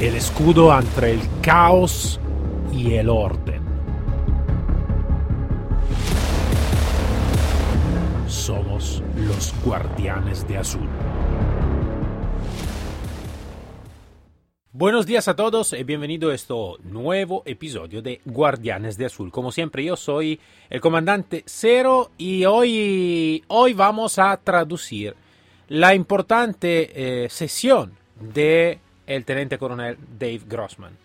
el escudo entre el caos y el orden. Somos los guardianes de azul. Buenos días a todos y bienvenido a este nuevo episodio de Guardianes de Azul. Como siempre, yo soy el comandante Cero y hoy, hoy vamos a traducir la importante eh, sesión de el teniente coronel Dave Grossman.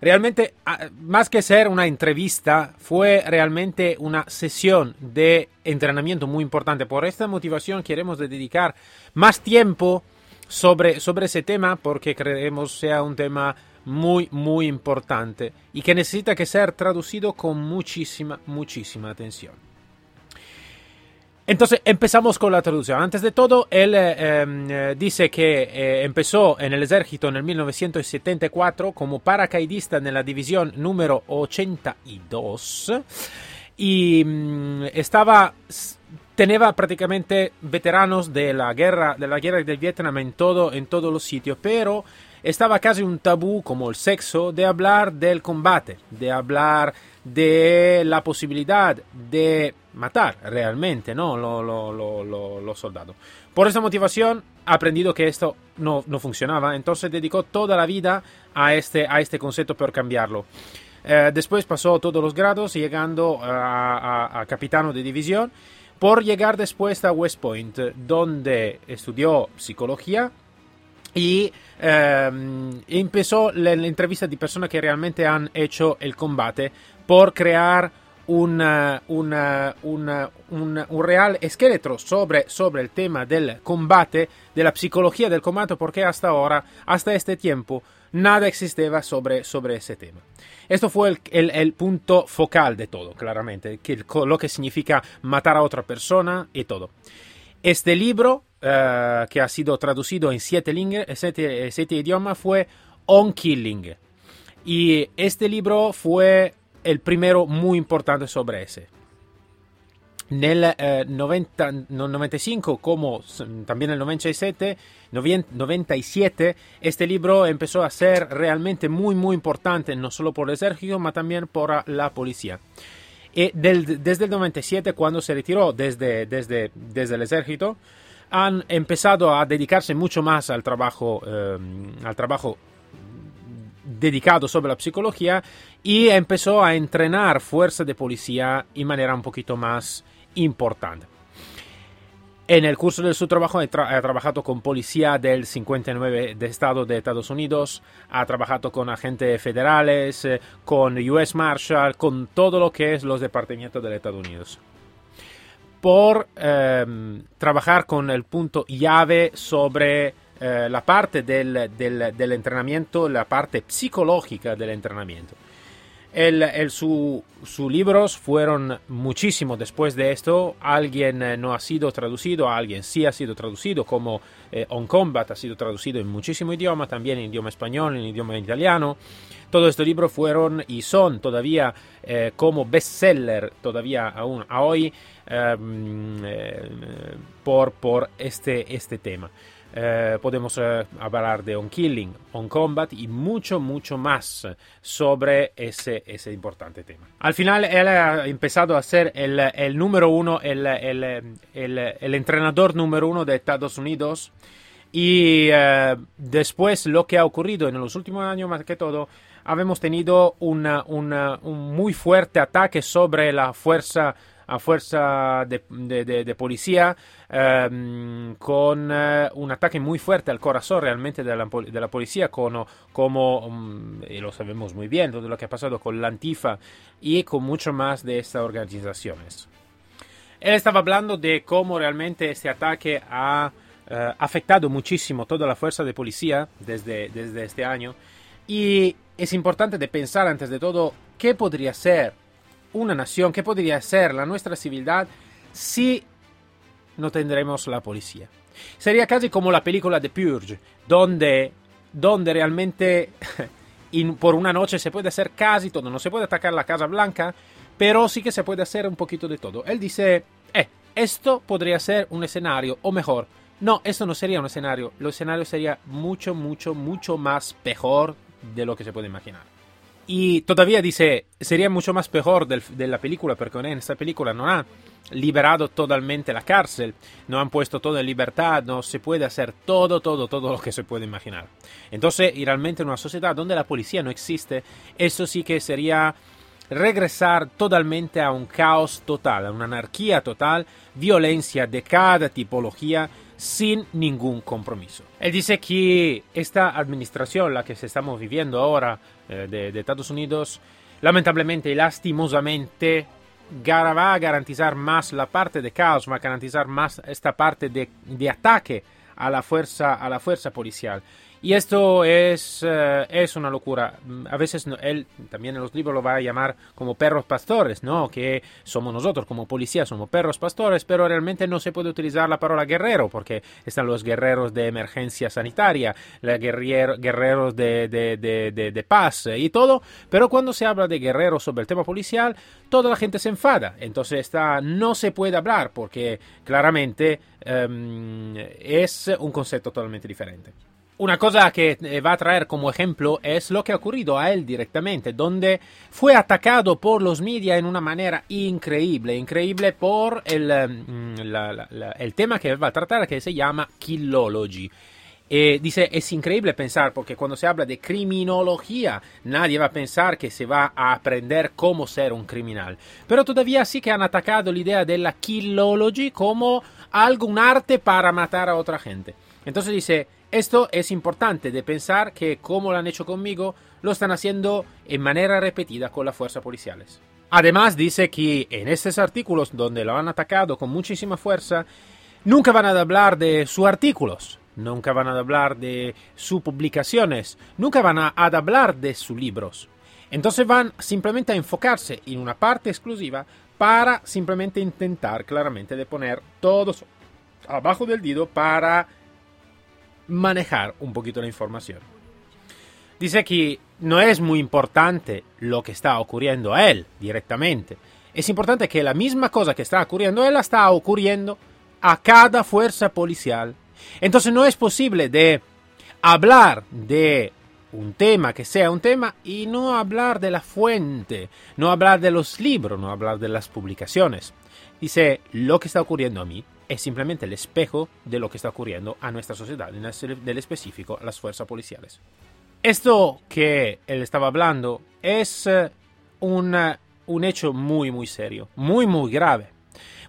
Realmente, ah, más que ser una entrevista, fue realmente una sesión de entrenamiento muy importante. Por esta motivación queremos dedicar más tiempo sobre, sobre ese tema porque creemos sea un tema muy, muy importante y que necesita que ser traducido con muchísima, muchísima atención. Entonces empezamos con la traducción. Antes de todo, él eh, eh, dice que eh, empezó en el ejército en el 1974 como paracaidista en la división número 82 y mm, estaba tenía prácticamente veteranos de la guerra de la guerra del Vietnam en todo en todos los sitios, pero estaba casi un tabú como el sexo de hablar del combate, de hablar de la posibilidad de matar realmente ¿no? los soldados. Por esa motivación ha aprendido que esto no, no, funcionaba, entonces dedicó toda la vida a este, a este concepto por cambiarlo. Eh, después pasó todos los grados, llegando a, a, capitano de división, por llegar después a West Point, donde estudió psicología y eh, empezó la, la, entrevista de personas que realmente han hecho el combate por crear una, una, una, un real esqueleto sobre, sobre el tema del combate, de la psicología del combate, porque hasta ahora, hasta este tiempo, nada existía sobre, sobre ese tema. Esto fue el, el, el punto focal de todo, claramente, que, lo que significa matar a otra persona y todo. Este libro, uh, que ha sido traducido en siete, siete, siete idiomas, fue On Killing. Y este libro fue el primero muy importante sobre ese. Nel eh, 90, 95 como también en el 97, 97, este libro empezó a ser realmente muy muy importante, no solo por el ejército, sino también por la policía. Y del, desde el 97, cuando se retiró desde, desde, desde el ejército, han empezado a dedicarse mucho más al trabajo, eh, al trabajo dedicado sobre la psicología y empezó a entrenar fuerzas de policía en manera un poquito más importante. En el curso de su trabajo ha, tra ha, trabajado con policía del 59 de Estado de Estados Unidos, ha trabajado con agentes federales, eh, con US Marshal, con todo lo que es los departamentos de Estados Unidos. Por eh, trabajar con el punto llave sobre eh, la parte del, del, del, entrenamiento, la parte psicológica del entrenamiento. El, el, sus su libros fueron muchísimo después de esto. Alguien eh, no ha sido traducido, alguien sí ha sido traducido, como eh, On Combat ha sido traducido en muchísimo idioma, también en idioma español, en idioma italiano. Todos estos libros fueron y son todavía eh, como bestseller, todavía aún a hoy, em, eh, por, por este, este tema. Eh, podemos eh, hablar de On Killing, On Combat y mucho, mucho más sobre ese, ese importante tema. Al final, él ha empezado a ser el, el número uno, el, el, el, entrenador número uno de Estados Unidos. Y eh, después, lo que ha ocurrido en los últimos años, más que todo, habíamos tenido una, una, un muy fuerte ataque sobre la fuerza a fuerza de, de, de, de policía um, con uh, un ataque muy fuerte al corazón realmente de la, de la policía con, como, um, y lo sabemos muy bien, todo lo que ha pasado con la Antifa y con mucho más de estas organizaciones. Él estaba hablando de cómo realmente este ataque ha uh, afectado muchísimo toda la fuerza de policía desde, desde este año y es importante de pensar antes de todo qué podría ser una nación, qué podría ser la nuestra civilidad si no tendremos la policía. Sería casi como la película de Purge, donde, donde realmente por una noche se puede hacer casi todo. No se puede atacar la Casa Blanca, pero sí que se puede hacer un poquito de todo. Él dice, eh, esto podría ser un escenario, o mejor, No, esto no sería un escenario. El escenario sería mucho, mucho, mucho más peor de lo que se puede imaginar. Y todavía dice, sería mucho más peor de la película porque en esta película no ha liberado totalmente la cárcel, no han puesto todo en libertad, no se puede hacer todo, todo, todo lo que se puede imaginar. Entonces, y realmente en una sociedad donde la policía no existe, eso sí que sería regresar totalmente a un caos total, a una anarquía total, violencia de cada tipología sin ningún compromiso. Él dice que esta administración, la que estamos viviendo ahora eh, de, de, Estados Unidos, lamentablemente y lastimosamente va a garantizar más la parte de caos, va a garantizar más esta parte de, de ataque a la fuerza, a la fuerza policial. Y esto es, uh, es una locura. A veces él también en los libros lo va a llamar como perros pastores, ¿no? Que somos nosotros como policía, somos perros pastores, pero realmente no se puede utilizar la palabra guerrero porque están los guerreros de emergencia sanitaria, los guerrero, guerreros de, de, de, paz y todo. Pero cuando se habla de guerreros sobre el tema policial, toda la gente se enfada. Entonces está, no se puede hablar porque claramente um, es un concepto totalmente diferente. Una cosa que eh, va a traer como ejemplo es lo que ha ocurrido a él directamente, donde fue atacado por los media en una manera increíble, increíble por el, mm, la, la, el tema que va a tratar que se llama Killology. Eh, dice, es increíble pensar, porque cuando se habla de criminología, nadie va a pensar que se va a aprender cómo ser un criminal. Pero todavía sí que han atacado la idea de la killology como algo, un arte para matar a otra gente. Entonces dice, esto es importante de pensar que como lo han hecho conmigo, lo están haciendo en manera repetida con las fuerzas policiales. Además dice que en estos artículos donde lo han atacado con muchísima fuerza, nunca van a hablar de sus artículos, nunca van a hablar de sus publicaciones, nunca van a hablar de sus libros. Entonces van simplemente a enfocarse en una parte exclusiva para simplemente intentar claramente de poner todos abajo del dedo para manejar un poquito la información. Dice que no es muy importante lo que está ocurriendo a él directamente. Es importante que la misma cosa que está ocurriendo a él está ocurriendo a cada fuerza policial. Entonces no es posible de hablar de un tema que sea un tema y no hablar de la fuente, no hablar de los libros, no hablar de las publicaciones. Dice, lo que está ocurriendo a mí es simplemente el espejo de lo que está ocurriendo a nuestra sociedad, en el específico a las fuerzas policiales. Esto que él estaba hablando es eh, un, un hecho muy, muy serio, muy, muy grave.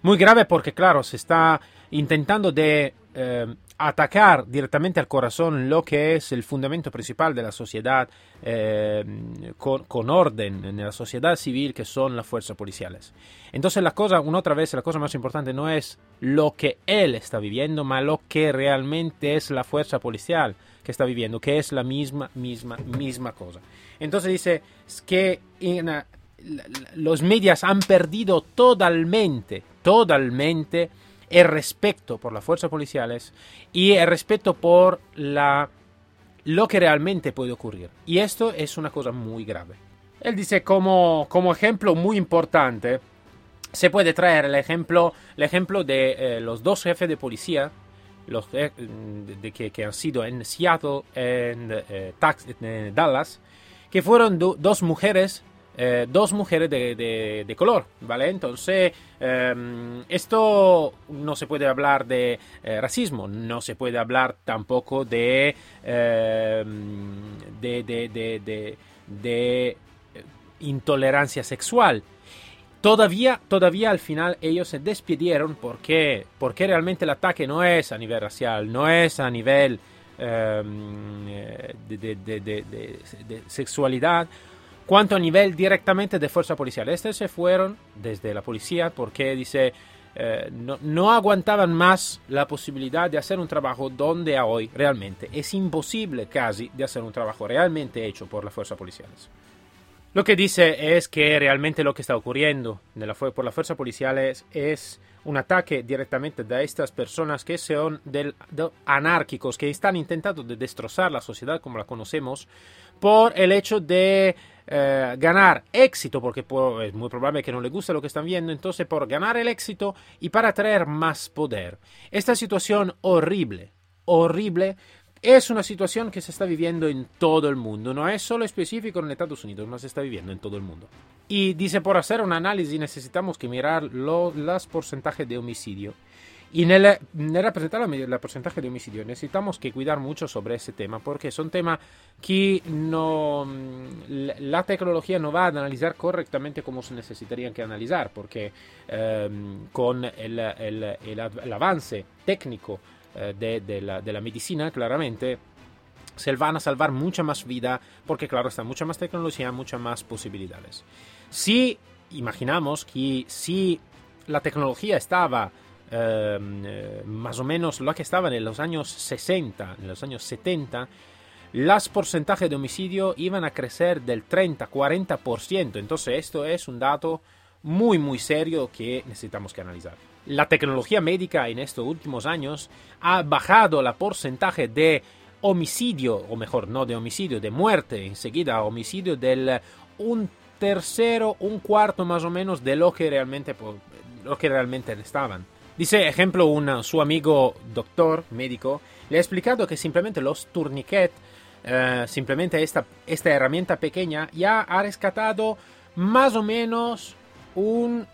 Muy grave porque, claro, se está intentando de eh, atacar directamente al corazón lo que es el fundamento principal de la sociedad eh, con, orden en la sociedad civil que son las fuerzas policiales. Entonces la cosa, una otra vez, la cosa más importante no es lo que él está viviendo, mas lo que realmente es la fuerza policial que está viviendo, que es la misma, misma, misma cosa. Entonces dice que los medios han perdido totalmente, totalmente el respeto por las fuerzas policiales y el respeto por la, lo que realmente puede ocurrir. Y esto es una cosa muy grave. Él dice como, como ejemplo muy importante, se puede traer el ejemplo, el ejemplo de eh, los dos jefes de policía los, eh, de, que, han sido en Seattle, en, eh, en Dallas, que fueron do, dos mujeres eh, dos mujeres de, de, de, color, ¿vale? Entonces, eh, esto no se puede hablar de eh, racismo, no se puede hablar tampoco de, em, de, de, de intolerancia sexual. Todavía, todavía al final ellos se despidieron porque, porque realmente el ataque no es a nivel racial, no es a nivel em, de sexualidad, cuanto a nivel directamente de fuerza policial. Estos se fueron desde la policía porque dice eh, no, no, aguantaban más la posibilidad de hacer un trabajo donde hoy realmente es imposible casi de hacer un trabajo realmente hecho por las fuerzas policiales. Lo que dice es que realmente lo que está ocurriendo la, por las fuerzas policiales es un ataque directamente de estas personas que son del, de anárquicos, que están intentando de destrozar la sociedad como la conocemos, por el hecho de eh, ganar éxito, porque es muy probable que no le guste lo que están viendo, entonces por ganar el éxito y para traer más poder. Esta situación horrible, horrible, es una situación que se está viviendo en todo el mundo, no es solo específico en Estados Unidos, no se está viviendo en todo el mundo. Y dice, por hacer un análisis necesitamos que mirar los porcentajes de homicidio. Y en representar el porcentaje de homicidio necesitamos que cuidar mucho sobre ese tema, porque es un tema que no, la tecnología no va a analizar correctamente como se necesitaría que analizar, porque em, con el, el, el avance técnico eh, de, la, de, la, medicina, claramente, se van a salvar mucha más vida porque, claro, está mucha más tecnología, muchas más posibilidades. Si imaginamos que si la tecnología estaba eh, más o menos lo que estaba en los años 60, en los años 70, los porcentajes de homicidio iban a crecer del 30-40%. Entonces esto es un dato muy, muy serio que necesitamos que analizar la tecnología médica en estos últimos años ha bajado el porcentaje de homicidio, o mejor, no de homicidio, de muerte enseguida, homicidio del un tercero, un cuarto más o menos de lo que realmente, lo que realmente estaban. Dice, ejemplo, un, su amigo doctor, médico, le ha explicado que simplemente los tourniquet, eh, simplemente esta, esta herramienta pequeña, ya ha rescatado más o menos un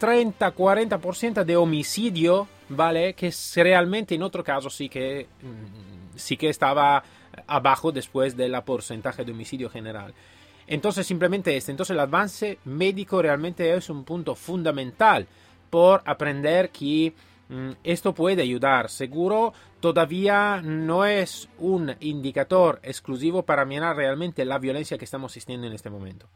30-40% de homicidio, ¿vale? Que realmente en otro caso sí que, mm, sí que estaba abajo después del porcentaje de homicidio general. Entonces simplemente este, entonces el avance médico realmente es un punto fundamental por aprender que mm, esto puede ayudar. Seguro todavía no es un indicador exclusivo para mirar realmente la violencia que estamos asistiendo en este momento.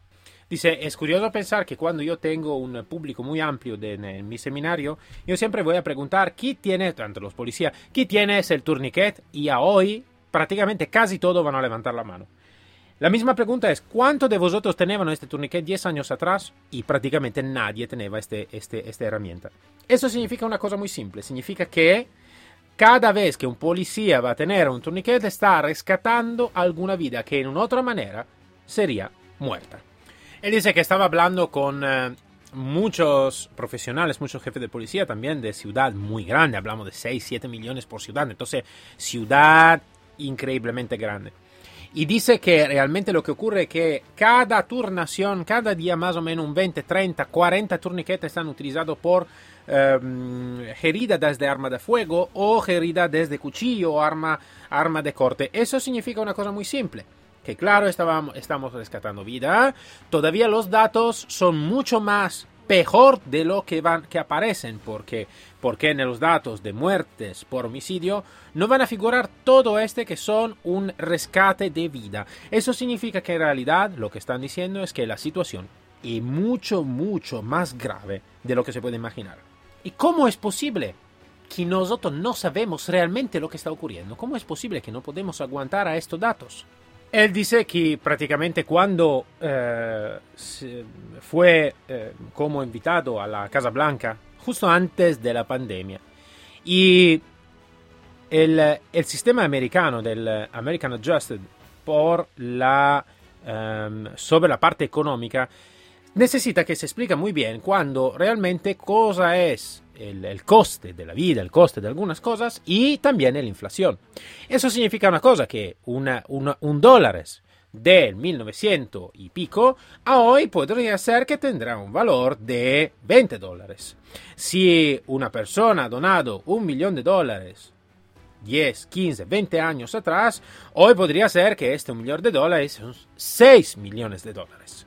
Dice, es curioso pensar que cuando yo tengo un público muy amplio en mi seminario, yo siempre voy a preguntar, ¿quién tiene, tanto los policías, quién tiene el tourniquet? Y a hoy prácticamente casi todos van a levantar la mano. La misma pregunta es, ¿cuántos de vosotros tenían este tourniquet 10 años atrás? Y prácticamente nadie tenía este, este, esta herramienta. Eso significa una cosa muy simple, significa que cada vez que un policía va a tener un tourniquet está rescatando alguna vida que en una otra manera sería muerta. Él dice que estaba hablando con eh, muchos profesionales, muchos jefes de policía también de ciudad muy grande, hablamos de 6, 7 millones por ciudad, entonces ciudad increíblemente grande. Y dice que realmente lo que ocurre es que cada turnación, cada día más o menos un 20, 30, 40 turniquetes están utilizados por eh, heridas desde arma de fuego o heridas desde cuchillo o arma, arma de corte. Eso significa una cosa muy simple que claro, estábamos, estamos rescatando vida, todavía los datos son mucho más peor de lo que, van, que aparecen, porque, porque en los datos de muertes por homicidio no van a figurar todo este que son un rescate de vida. Eso significa que en realidad lo que están diciendo es que la situación es mucho, mucho más grave de lo que se puede imaginar. ¿Y cómo es posible que nosotros no sabemos realmente lo que está ocurriendo? ¿Cómo es posible que no podemos aguantar a estos datos? Él que prácticamente cuando eh, fue eh, como invitado a la Casa Blanca, justo antes de la pandemia, y el, sistema americano del American Adjusted por la, em, sobre la parte económica necesita que se explique muy bien cuando realmente cosa es el, coste de la vida, el coste de algunas cosas y también la inflación. Eso significa una cosa, que una, un dólar del 1900 y pico a hoy podría ser que tendrá un valor de 20 dólares. Si una persona ha donado un millón de dólares 10, 15, 20 años atrás, hoy podría ser que este millón de dólares son 6 millones de dólares.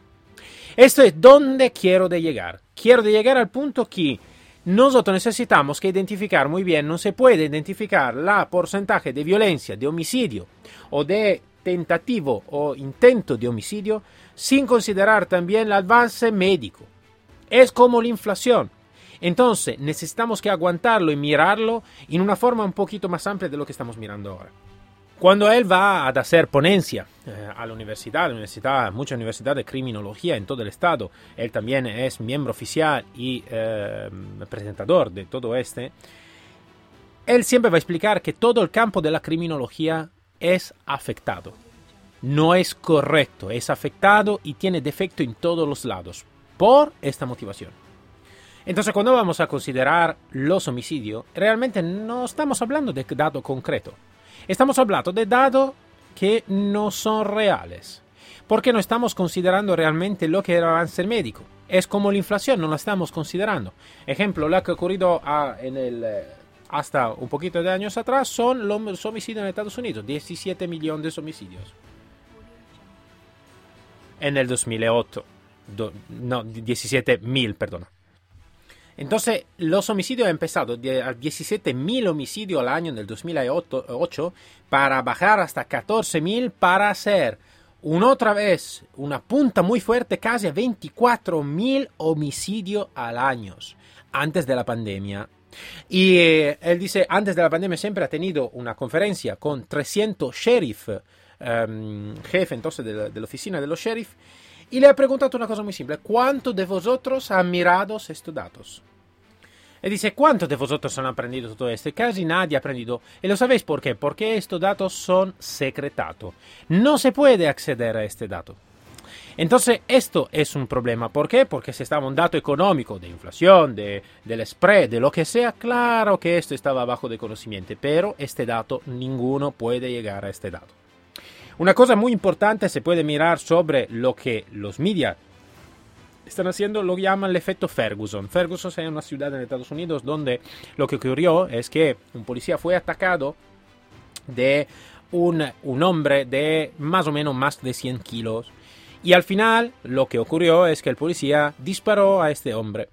Esto es donde quiero llegar. Quiero llegar al punto que nosotros necesitamos que identificar muy bien, no se puede identificar la porcentaje de violencia, de homicidio o de tentativo o intento de homicidio sin considerar también el avance médico. Es como la inflación. Entonces necesitamos que aguantarlo y mirarlo en una forma un poquito más amplia de lo que estamos mirando ahora. Cuando él va a hacer ponencia eh, a la universidad, universidad, mucha universidad de criminología en todo el estado, él también es miembro oficial y eh, presentador de todo este, él siempre va a explicar que todo el campo de la criminología es afectado. no es correcto, es afectado y tiene defecto en todos los lados, por esta motivación. Entonces, cuando vamos a considerar los homicidios, realmente no estamos hablando de datos concretos. Estamos hablando de datos que no son reales. Porque no estamos considerando realmente lo que era el avance médico. Es como la inflación, no la estamos considerando. Ejemplo, lo que ha ocurrido ah, en el, eh, hasta un poquito de años atrás son los homicidios en Estados Unidos. 17 millones de homicidios. En el 2008. no, 17 mil, perdón. Entonces, los homicidios han empezado de 17.000 homicidios al año del 2008 para bajar hasta 14.000 para hacer una otra vez una punta muy fuerte casi a 24.000 homicidios al año antes de la pandemia. Y eh, él dice, antes de la pandemia siempre ha tenido una conferencia con 300 sheriff, um, jefe entonces de la, de la oficina de los sheriff, y le ha preguntado una cosa muy simple, ¿cuántos de vosotros han mirado estos datos? Y dice, ¿cuántos de vosotros han aprendido todo esto? Casi nadie ha aprendido. ¿Y lo sabéis por qué? Porque estos datos son secretados. No se puede acceder a este dato. Entonces, esto es un problema. ¿Por qué? Porque si estaba un dato económico de inflación, de, del spread, de lo que sea, claro que esto estaba bajo de conocimiento, pero este dato, ninguno puede llegar a este dato. Una cosa muy importante se puede mirar sobre lo que los media están haciendo lo llaman el efecto Ferguson. Ferguson es una ciudad en Estados Unidos donde lo que ocurrió es que un policía fue atacado de un, un hombre de más o menos más de 100 kilos. Y al final lo que ocurrió es que el policía disparó a este hombre.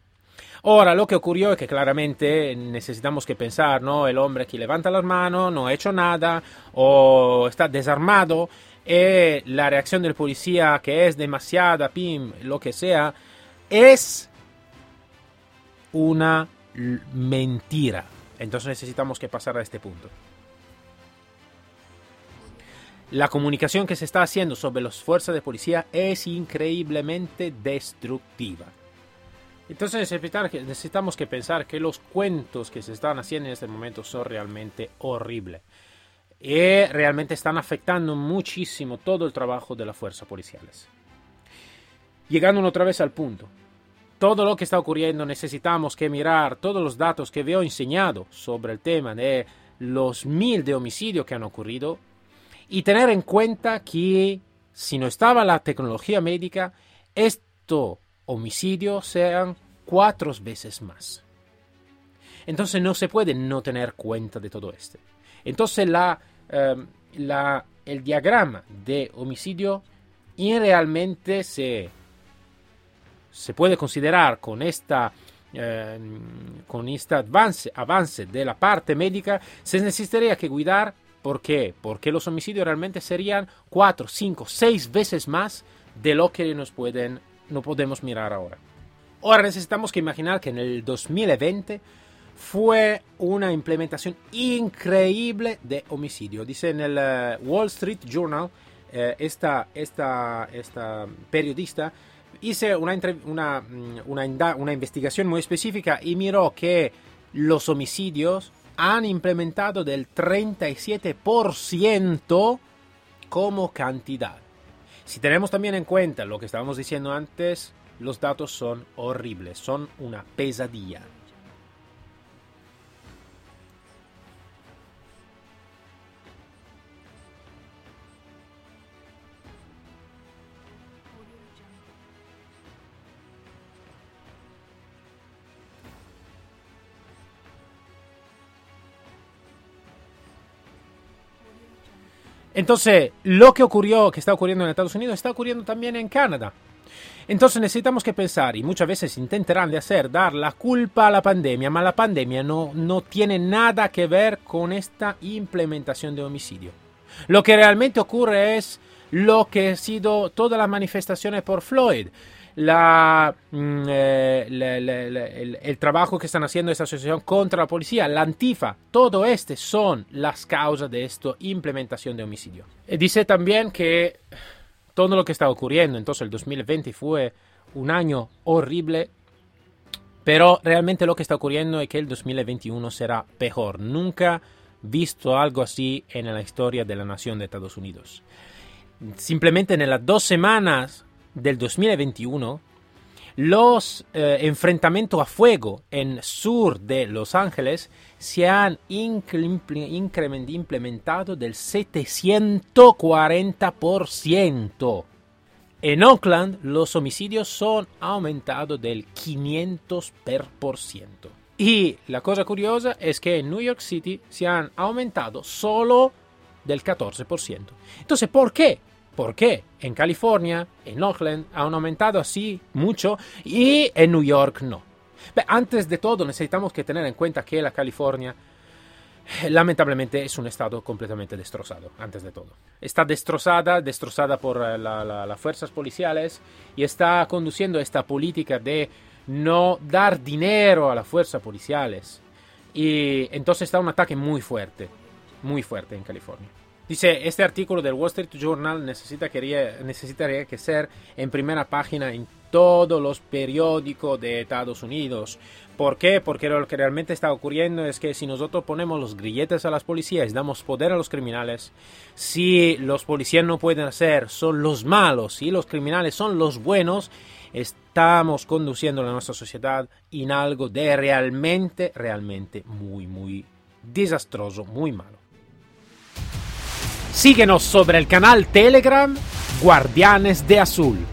Ahora, lo que ocurrió es que claramente necesitamos que pensar, ¿no? El hombre que levanta las manos, no ha hecho nada, o está desarmado, y la reacción del policía, que es demasiada, pim, lo que sea, es una mentira. Entonces necesitamos que pasar a este punto. La comunicación que se está haciendo sobre las fuerzas de policía es increíblemente destructiva. Entonces necesitamos que pensar que los cuentos que se están haciendo en este momento son realmente horribles. Y realmente están afectando muchísimo todo el trabajo de las fuerzas policiales. Llegando otra vez al punto. Todo lo que está ocurriendo necesitamos que mirar todos los datos que veo enseñado sobre el tema de los mil de homicidios que han ocurrido y tener en cuenta que si no estaba la tecnología médica, estos homicidios sean cuatro veces más. Entonces no se puede no tener cuenta de todo esto. Entonces la, em, la, el diagrama de homicidio realmente se, se puede considerar con esta em, con este avance, avance de la parte médica, se necesitaría que cuidar. ¿Por qué? Porque los homicidios realmente serían 4, 5, 6 veces más de lo que nos pueden, no podemos mirar ahora. Ahora necesitamos que imaginar que en el 2020 fue una implementación increíble de homicidio. Dice en el eh, Wall Street Journal, eh, esta, esta, esta, periodista hizo una, una, mm, una, una investigación muy específica y miró que los homicidios han implementado del 37% como cantidad. Si tenemos también en cuenta lo que estábamos diciendo antes, los datos son horribles, son una pesadilla. Entonces, lo que ocurrió, que está ocurriendo en Estados Unidos, está ocurriendo también en Canadá. Entonces necesitamos que pensar, y muchas veces intentarán de hacer, dar la culpa a la pandemia, pero la pandemia no, no tiene nada que ver con esta implementación de homicidio. Lo que realmente ocurre es lo que ha sido todas las manifestaciones por Floyd, la, mm, eh, el, trabajo que están haciendo esta asociación contra la policía, la Antifa, todo este son las causas de esta implementación de homicidio. Eh, dice también que todo lo que está ocurriendo, entonces el 2020 fue un año horrible, pero realmente lo que está ocurriendo es que el 2021 será peor. Nunca visto algo así en la historia de la nación de Estados Unidos. simplemente en las dos semanas del 2021, los eh, enfrentamientos a fuego en sur de Los Ángeles se han implementado del 740%. En Oakland los homicidios son aumentados del 500%. Y la cosa curiosa es que en New York City se han aumentado solo del 14%. Entonces, ¿por qué? ¿Por qué en California, en Oakland, han aumentado así mucho y en New York no? antes de todo, necesitamos que tener en cuenta que la California lamentablemente es un estado completamente destrozado, antes de todo. Está destrozada, destrozada por eh, las fuerzas policiales y está conduciendo esta política de no dar dinero a las fuerzas policiales. Y entonces está un ataque muy fuerte, muy fuerte en California. Dice, este artículo del Wall Street Journal necesita, necesitaría que ser en primera página en todos los periódicos de Estados Unidos. ¿Por qué? Porque lo que realmente está ocurriendo es que si nosotros ponemos los grilletes a las policías damos poder a los criminales, si los policías no pueden hacer, son los malos y los criminales son los buenos, estamos conduciendo a nuestra sociedad en algo de realmente, realmente muy, muy desastroso, muy malo. Síguenos sobre el canal Telegram Guardianes de Azul.